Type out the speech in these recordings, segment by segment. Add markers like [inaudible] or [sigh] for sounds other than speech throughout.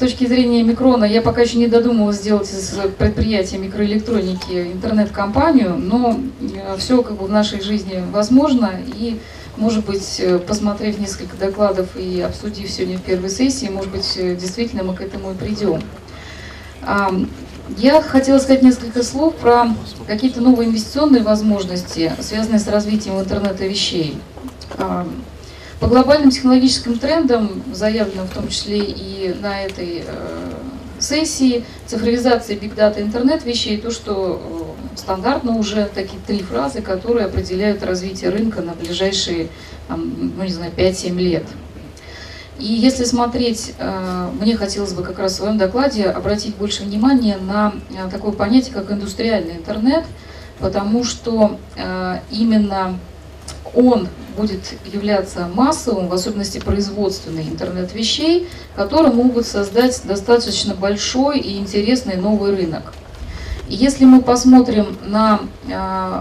точки зрения микрона, я пока еще не додумалась сделать из предприятия микроэлектроники интернет-компанию, но э, все как бы в нашей жизни возможно. И, может быть, э, посмотрев несколько докладов и обсудив сегодня в первой сессии, может быть, действительно мы к этому и придем. Я хотела сказать несколько слов про какие-то новые инвестиционные возможности, связанные с развитием интернета вещей. По глобальным технологическим трендам, заявленным в том числе и на этой э, сессии, цифровизация, бигдата, интернет вещей, то, что э, стандартно уже такие три фразы, которые определяют развитие рынка на ближайшие, там, ну не знаю, 5-7 лет. И если смотреть, э, мне хотелось бы как раз в своем докладе обратить больше внимания на такое понятие, как индустриальный интернет, потому что именно он будет являться массовым, в особенности производственный интернет вещей, которые могут создать достаточно большой и интересный новый рынок. Если мы посмотрим на э,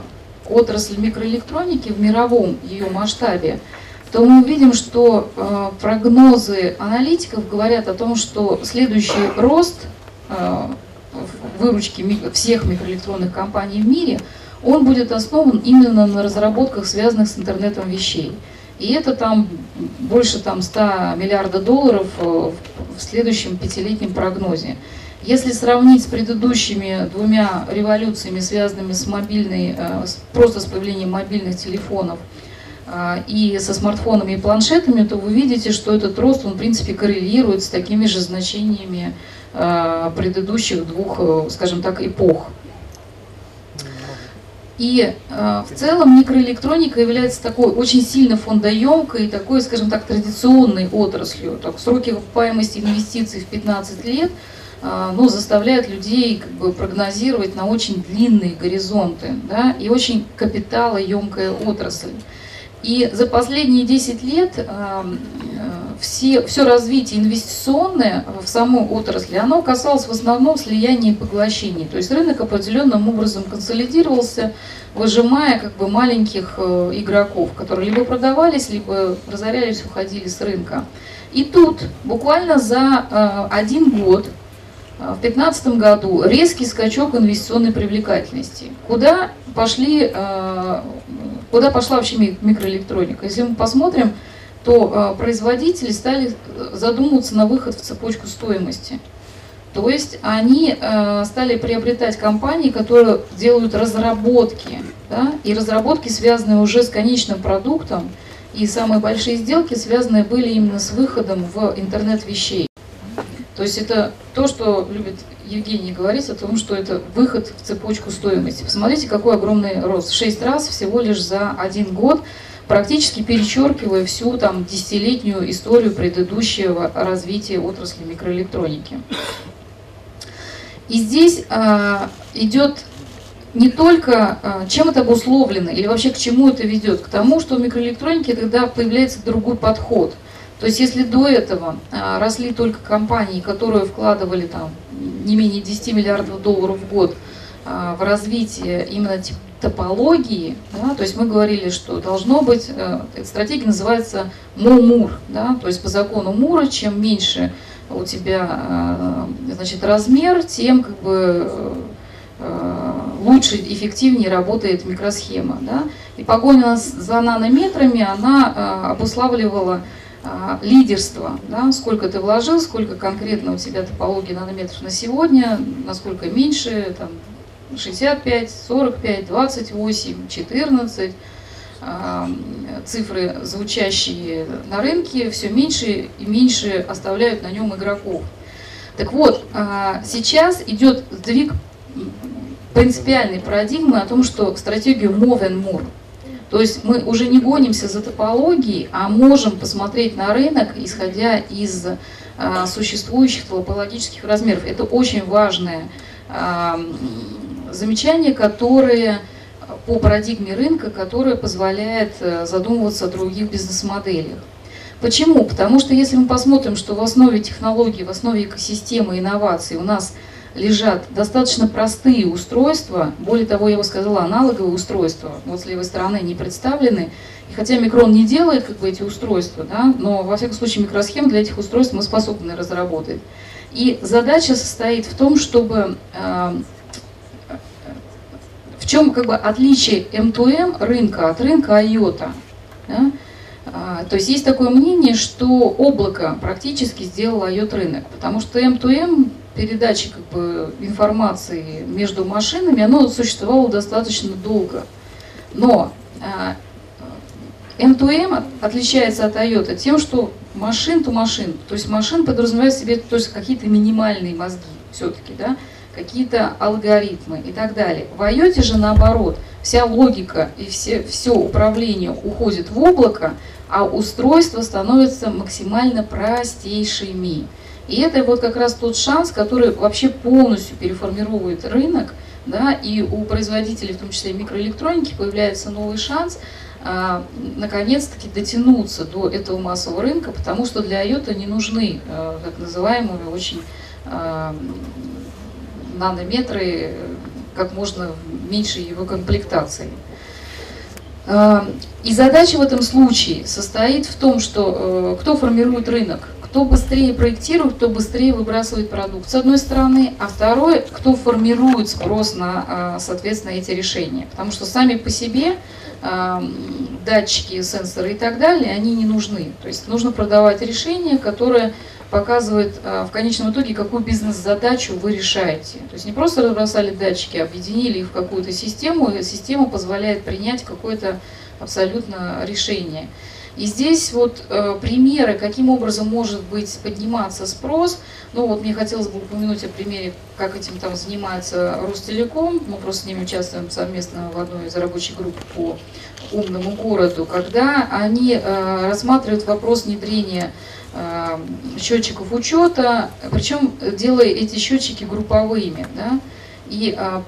отрасль микроэлектроники в мировом ее масштабе, то мы увидим, что э, прогнозы аналитиков говорят о том, что следующий рост э, выручки всех микроэлектронных компаний в мире – он будет основан именно на разработках, связанных с интернетом вещей. И это там больше там, 100 миллиардов долларов э, в следующем пятилетнем прогнозе. Если сравнить с предыдущими двумя революциями, связанными с мобильной, э, просто с появлением мобильных телефонов э, и со смартфонами и планшетами, то вы видите, что этот рост, он в принципе коррелирует с такими же значениями предыдущих двух, скажем так, эпох. И э, в целом микроэлектроника является такой очень сильно фондоемкой, такой, скажем так, традиционной отраслью. Так, сроки окупаемости инвестиций в 15 лет э, ну, заставляют людей как бы, прогнозировать на очень длинные горизонты. Да, и очень капиталоемкая отрасль. И за последние 10 лет э, все, все развитие инвестиционное в самой отрасли, оно касалось в основном слияния и поглощений. То есть рынок определенным образом консолидировался, выжимая как бы маленьких э, игроков, которые либо продавались, либо разорялись, уходили с рынка. И тут буквально за э, один год, э, в 2015 году, резкий скачок инвестиционной привлекательности. Куда, пошли, куда пошла вообще микроэлектроника? Если мы посмотрим, то э, производители стали э, задумываться на выход в цепочку стоимости. То есть они э, стали приобретать компании, которые делают разработки, да, и разработки, связанные уже с конечным продуктом, и самые большие сделки связанные были именно с выходом в интернет вещей. То есть это то, что любит Евгений говорить о том, что это выход в цепочку стоимости. Посмотрите, какой огромный рост. Шесть раз всего лишь за один год практически перечеркивая всю там десятилетнюю историю предыдущего развития отрасли микроэлектроники. И здесь э, идет не только, э, чем это обусловлено, или вообще к чему это ведет, к тому, что в микроэлектронике тогда появляется другой подход. То есть если до этого э, росли только компании, которые вкладывали там не менее 10 миллиардов долларов в год э, в развитие именно топологии, да, то есть мы говорили, что должно быть, э, эта стратегия называется МОМУР, да, то есть по закону Мура, чем меньше у тебя э, значит, размер, тем как бы э, лучше, эффективнее работает микросхема. Да? И погоня за нанометрами, она обуславливала лидерство, да, сколько ты вложил, сколько конкретно у тебя топологии нанометров на сегодня, насколько меньше, там, 65, 45, 28, 14. Цифры, звучащие на рынке, все меньше и меньше оставляют на нем игроков. Так вот, а, сейчас идет сдвиг принципиальной парадигмы о том, что стратегию more and more. То есть мы уже не гонимся за топологией, а можем посмотреть на рынок, исходя из а, существующих топологических размеров. Это очень важная замечания, которые по парадигме рынка, которая позволяет э, задумываться о других бизнес-моделях. Почему? Потому что если мы посмотрим, что в основе технологий, в основе экосистемы инноваций у нас лежат достаточно простые устройства, более того, я бы сказала, аналоговые устройства, вот с левой стороны не представлены, и хотя микрон не делает как бы эти устройства, да, но во всяком случае микросхем для этих устройств мы способны разработать. И задача состоит в том, чтобы э, чем как бы отличие M2M рынка от рынка IOTA. Да? А, то есть есть такое мнение, что облако практически сделало IOT рынок, потому что M2M передачи как бы, информации между машинами, оно существовало достаточно долго. Но M2M отличается от IOTA тем, что машин to машин, то есть машин подразумевает себе то какие-то минимальные мозги все-таки, да, какие-то алгоритмы и так далее. В IoT же наоборот, вся логика и все, все управление уходит в облако, а устройства становятся максимально простейшими. И это вот как раз тот шанс, который вообще полностью переформирует рынок, да, и у производителей, в том числе микроэлектроники, появляется новый шанс а, наконец-таки дотянуться до этого массового рынка, потому что для IOTA не нужны а, так называемые очень а, нанометры, как можно меньше его комплектации. А, и задача в этом случае состоит в том, что э, кто формирует рынок, кто быстрее проектирует, кто быстрее выбрасывает продукт, с одной стороны, а второй, кто формирует спрос на, а, соответственно, эти решения. Потому что сами по себе датчики, сенсоры и так далее, они не нужны. То есть нужно продавать решения, которые показывают в конечном итоге, какую бизнес-задачу вы решаете. То есть не просто разбросали датчики, объединили их в какую-то систему, и система позволяет принять какое-то абсолютно решение. И здесь вот э, примеры, каким образом может быть подниматься спрос. Ну вот мне хотелось бы упомянуть о примере, как этим там занимается Ростелеком. Мы просто с ними участвуем совместно в одной из рабочих групп по умному городу, когда они э, рассматривают вопрос внедрения счетчиков учета, причем делая эти счетчики групповыми, да, и э,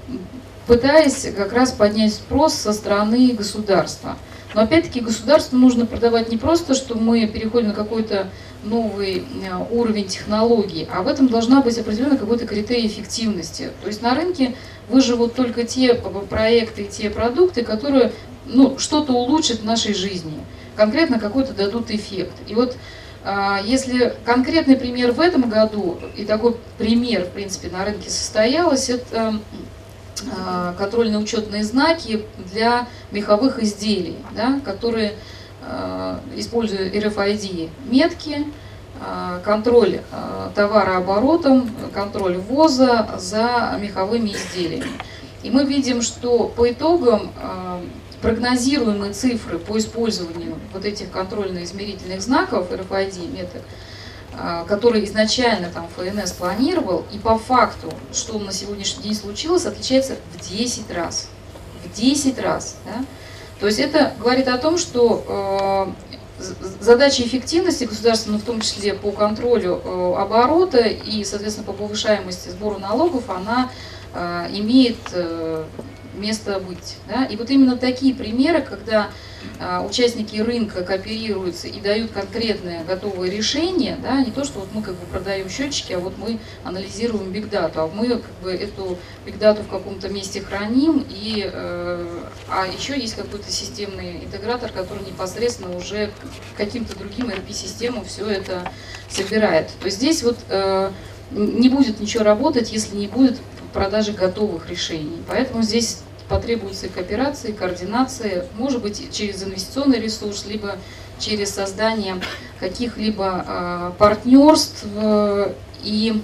пытаясь как раз поднять спрос со стороны государства. Но опять-таки государству нужно продавать не просто, что мы переходим на какой-то новый э, уровень технологий, а в этом должна быть определенный какой-то критерий эффективности. То есть на рынке выживут только те проекты и те продукты, которые ну, что-то улучшат в нашей жизни, конкретно какой-то дадут эффект. И вот а, если конкретный пример в этом году, и такой пример, в принципе, на рынке состоялось, это а, контрольно-учетные знаки для меховых изделий, да, которые э, используют RFID метки, контроль товарооборотом, контроль ввоза за меховыми изделиями. И мы видим, что по итогам прогнозируемые цифры по использованию вот этих контрольно-измерительных знаков RFID меток а, который изначально там ФНС планировал, и по факту, что на сегодняшний день случилось, отличается в 10 раз. В 10 раз. Да? То есть это говорит о том, что э, задача эффективности государства, ну, в том числе по контролю э, оборота и, соответственно, по повышаемости сбора налогов, она э, имеет э, место быть. Да? И вот именно такие примеры, когда а, участники рынка кооперируются и дают конкретное готовое решение, да, не то, что вот мы как бы продаем счетчики, а вот мы анализируем бигдату, а мы как бы эту бигдату в каком-то месте храним, и, э, а еще есть какой-то системный интегратор, который непосредственно уже каким-то другим ERP-системам все это собирает. То есть здесь вот э, не будет ничего работать, если не будет продажи готовых решений. Поэтому здесь потребуется кооперация, координация, может быть, через инвестиционный ресурс, либо через создание каких-либо э, партнерств э, и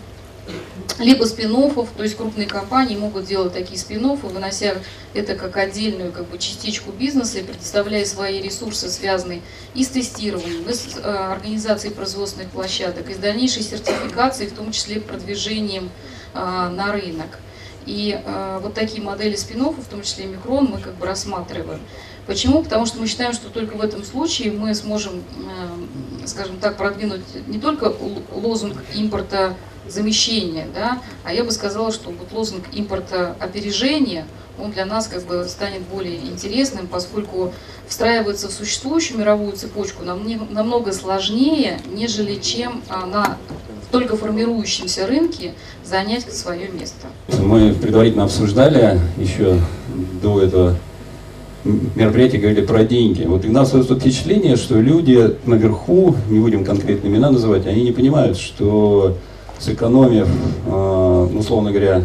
либо спин то есть крупные компании могут делать такие спин вынося это как отдельную как бы, частичку бизнеса и предоставляя свои ресурсы, связанные и с тестированием, и с э, организацией производственных площадок, и с дальнейшей сертификацией, в том числе продвижением э, на рынок. И э, вот такие модели спин в том числе и микрон, мы как бы рассматриваем. Почему? Потому что мы считаем, что только в этом случае мы сможем, э, скажем так, продвинуть не только лозунг импорта замещения, да, а я бы сказала, что вот лозунг импорта опережения, он для нас как бы станет более интересным, поскольку встраиваться в существующую мировую цепочку намного сложнее, нежели чем а, на только формирующемся рынке занять свое место. Мы предварительно обсуждали еще до этого мероприятия, говорили про деньги. Вот у нас создается впечатление, что люди наверху, не будем конкретно имена называть, они не понимают, что сэкономив, э, условно говоря,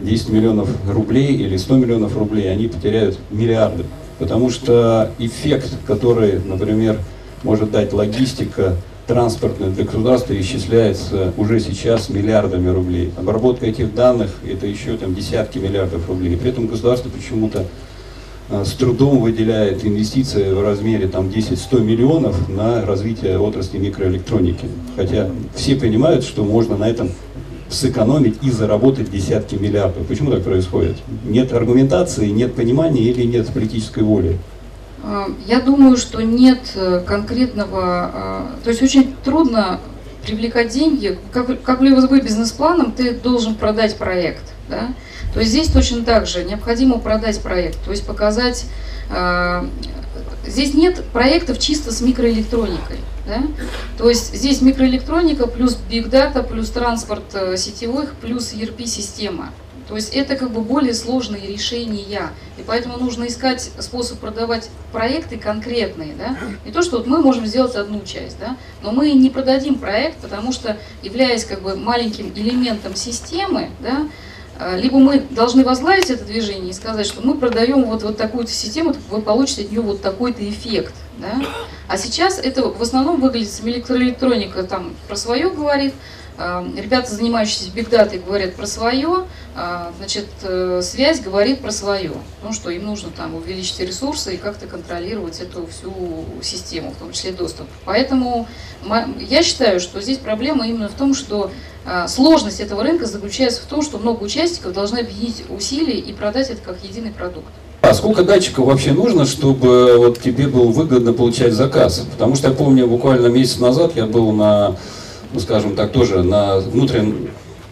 10 миллионов рублей или 100 миллионов рублей, они потеряют миллиарды. Потому что эффект, который, например, может дать логистика, транспортная для государства исчисляется уже сейчас миллиардами рублей. Обработка этих данных это еще там десятки миллиардов рублей. При этом государство почему-то э, с трудом выделяет инвестиции в размере там 10-100 миллионов на развитие отрасли микроэлектроники. Хотя все понимают, что можно на этом сэкономить и заработать десятки миллиардов. Почему так происходит? Нет аргументации, нет понимания или нет политической воли? А, я думаю, что нет э, конкретного, а, то есть очень трудно привлекать деньги. Как, как любой бизнес-планом, ты должен продать проект. Да? То есть здесь точно так же необходимо продать проект, то есть показать... Здесь нет проектов чисто с микроэлектроникой. Да? То есть здесь микроэлектроника плюс data, плюс транспорт э, сетевых, плюс ERP-система. То есть это как бы более сложные решения, и поэтому нужно искать способ продавать проекты конкретные, да? Не то, что вот мы можем сделать одну часть, да? Но мы не продадим проект, потому что являясь как бы маленьким элементом системы, да, а, либо мы должны возглавить это движение и сказать, что мы продаем вот, вот такую-то систему, вы получите от нее вот такой-то эффект. Да? А сейчас это в основном выглядит, электроэлектроника там про свое говорит, ребята, занимающиеся бигдатой, говорят про свое, а, значит, э, связь говорит про свое. Ну что, им нужно там увеличить ресурсы и как-то контролировать эту всю систему, в том числе доступ. Поэтому я считаю, что здесь проблема именно в том, что а, сложность этого рынка заключается в том, что много участников должны объединить усилия и продать это как единый продукт. А сколько датчиков вообще нужно, чтобы вот тебе было выгодно получать заказ? Потому что я помню, буквально месяц назад я был на, ну скажем так, тоже на внутреннем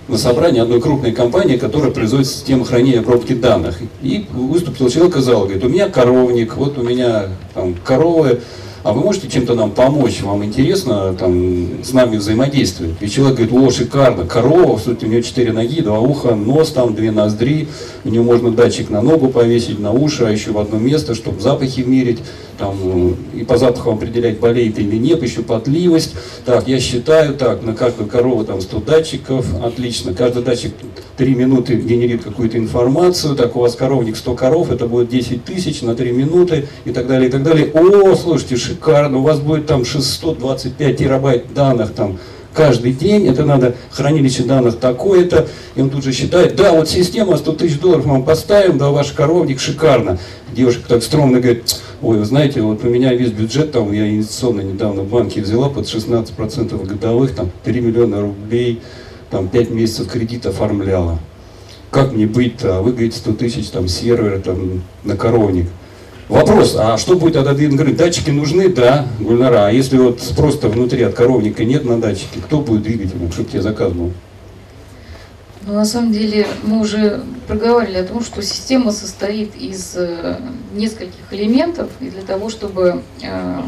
на собрании одной крупной компании, которая производит систему хранения обработки данных. И выступил человек и сказал, говорит, у меня коровник, вот у меня там коровы, а вы можете чем-то нам помочь, вам интересно там, с нами взаимодействовать? И человек говорит, о, шикарно, корова, сути, у нее четыре ноги, два уха, нос там, две ноздри, у нее можно датчик на ногу повесить, на уши, а еще в одно место, чтобы запахи мерить, там, и по запахам определять, болеет или нет, еще потливость. Так, я считаю, так, на каждую корову там 100 датчиков, отлично, каждый датчик 3 минуты генерит какую-то информацию, так, у вас коровник 100 коров, это будет 10 тысяч на 3 минуты, и так далее, и так далее. О, слушайте, шикарно, у вас будет там 625 терабайт данных там каждый день, это надо хранилище данных такое-то, и он тут же считает, да, вот система 100 тысяч долларов мы вам поставим, да, ваш коровник шикарно. Девушка так стромно говорит, ой, вы знаете, вот у меня весь бюджет, там, я инвестиционно недавно в банке взяла под 16% годовых, там, 3 миллиона рублей, там, 5 месяцев кредит оформляла. Как мне быть-то? Вы говорите, 100 тысяч, там, сервер, там, на коровник. Вопрос, а что будет тогда? Он говорит, датчики нужны, да, Гульнара, а если вот просто внутри от коровника нет на датчике, кто будет двигателем, чтобы тебе заказ был? Ну, на самом деле, мы уже проговорили о том, что система состоит из э, нескольких элементов, и для того, чтобы э,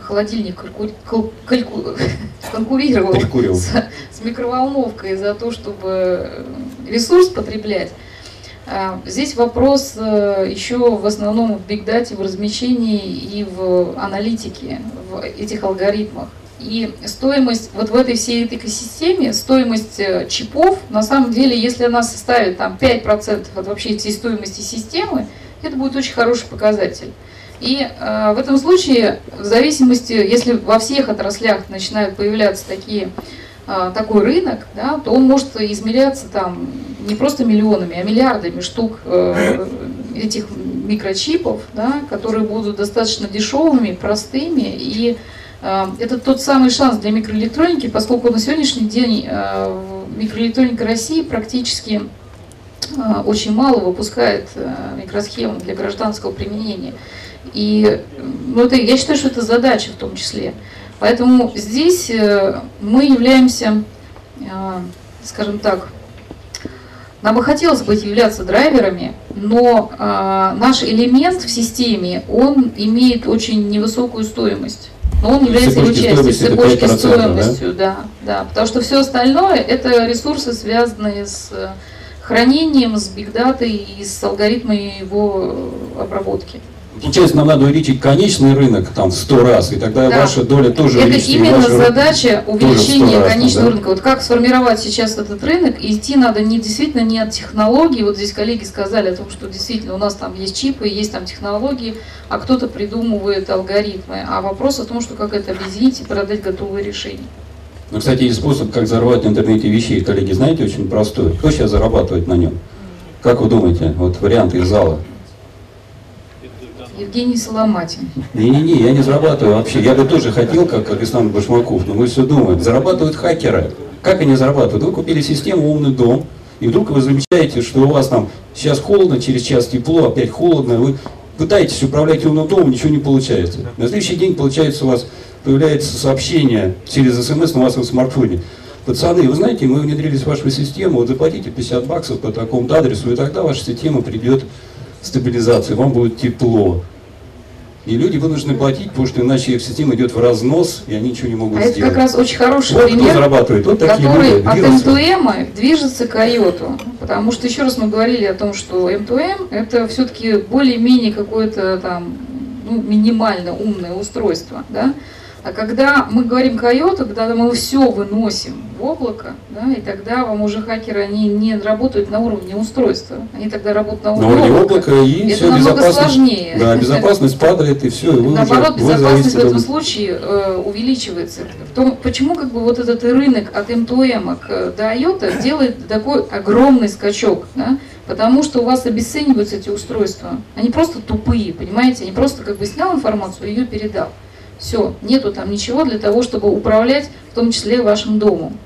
холодильник кальку... Кальку... [laughs] конкурировал с, с микроволновкой за то, чтобы ресурс потреблять, здесь вопрос э, еще в основном в бигдате, в размещении и в аналитике, в этих алгоритмах. И стоимость вот в этой всей этой экосистеме, стоимость э, чипов, на самом деле, если она составит там 5% от вообще всей стоимости системы, это будет очень хороший показатель. И э, в этом случае, в зависимости, если во всех отраслях начинают появляться такие а, такой рынок, да, то он может измеряться там не просто миллионами, а миллиардами штук э, этих микрочипов, да, которые будут достаточно дешевыми, простыми. И э, это тот самый шанс для микроэлектроники, поскольку на сегодняшний день э, микроэлектроника России практически очень мало выпускает микросхем для гражданского применения. И ну, это, я считаю, что это задача в том числе. Поэтому здесь мы являемся, скажем так, нам бы хотелось бы являться драйверами, но э, наш элемент в системе, он имеет очень невысокую стоимость. Но он является его частью, цепочки стоимостью, да? да, да. Потому что все остальное это ресурсы, связанные с хранением, с бигдатой и с алгоритмами его обработки. Получается, нам надо увеличить конечный рынок там в 100 раз, и тогда Да. ваша доля тоже Это увеличится. именно задача увеличения 100 раз, конечного да? рынка. Вот как сформировать сейчас этот рынок, и идти надо не действительно не от технологий. Вот здесь коллеги сказали о том, что действительно у нас там есть чипы, есть там технологии, а кто-то придумывает алгоритмы. А вопрос о том, что как это объединить и продать готовые решения. Ну, кстати, есть способ, как зарабатывать на интернете вещей, коллеги, знаете, очень простой. Кто сейчас зарабатывает на нем? Как вы думаете? Вот варианты из зала. Евгений Соломатин. Не-не-не, я не зарабатываю вообще. Я бы тоже хотел, как Александр Башмаков, но мы все думаем. Зарабатывают хакеры. Как они зарабатывают? Вы купили систему «Умный дом», и вдруг вы замечаете, что у вас там сейчас холодно, через час тепло, опять холодно, вы пытаетесь управлять умным домом, ничего не получается. На следующий день, получается, у вас появляется сообщение через смс на вашем смартфоне. Пацаны, вы знаете, мы внедрились в вашу систему, вот заплатите 50 баксов по такому-то адресу, и тогда ваша система придет стабилизацию, вам будет тепло. И люди вынуждены платить, потому что иначе их система идет в разнос, и они ничего не могут А это сделать. как раз очень хороший вот кто пример. зарабатывает, вот такие который люди. от. M2M движется к IOT. Потому что еще раз мы говорили о том, что M2M это все-таки более-менее какое-то там ну, минимально умное устройство. Да? А когда мы говорим к IOT, когда мы все выносим в облако, да, и тогда вам уже хакеры они не работают на уровне устройства, они тогда работают на На уровне уровне облака. облака, и Это намного сложнее. да, безопасность падает, и все, и вы Наоборот, уже вы безопасность в зависите этом случае э, увеличивается. В том, почему как бы вот этот рынок от M2M к э, до IOTA делает такой огромный скачок? Да? Потому что у вас обесцениваются эти устройства. Они просто тупые, понимаете? Они просто как бы снял информацию и ее передал. Все, нету там ничего для того, чтобы управлять, в том числе вашим домом.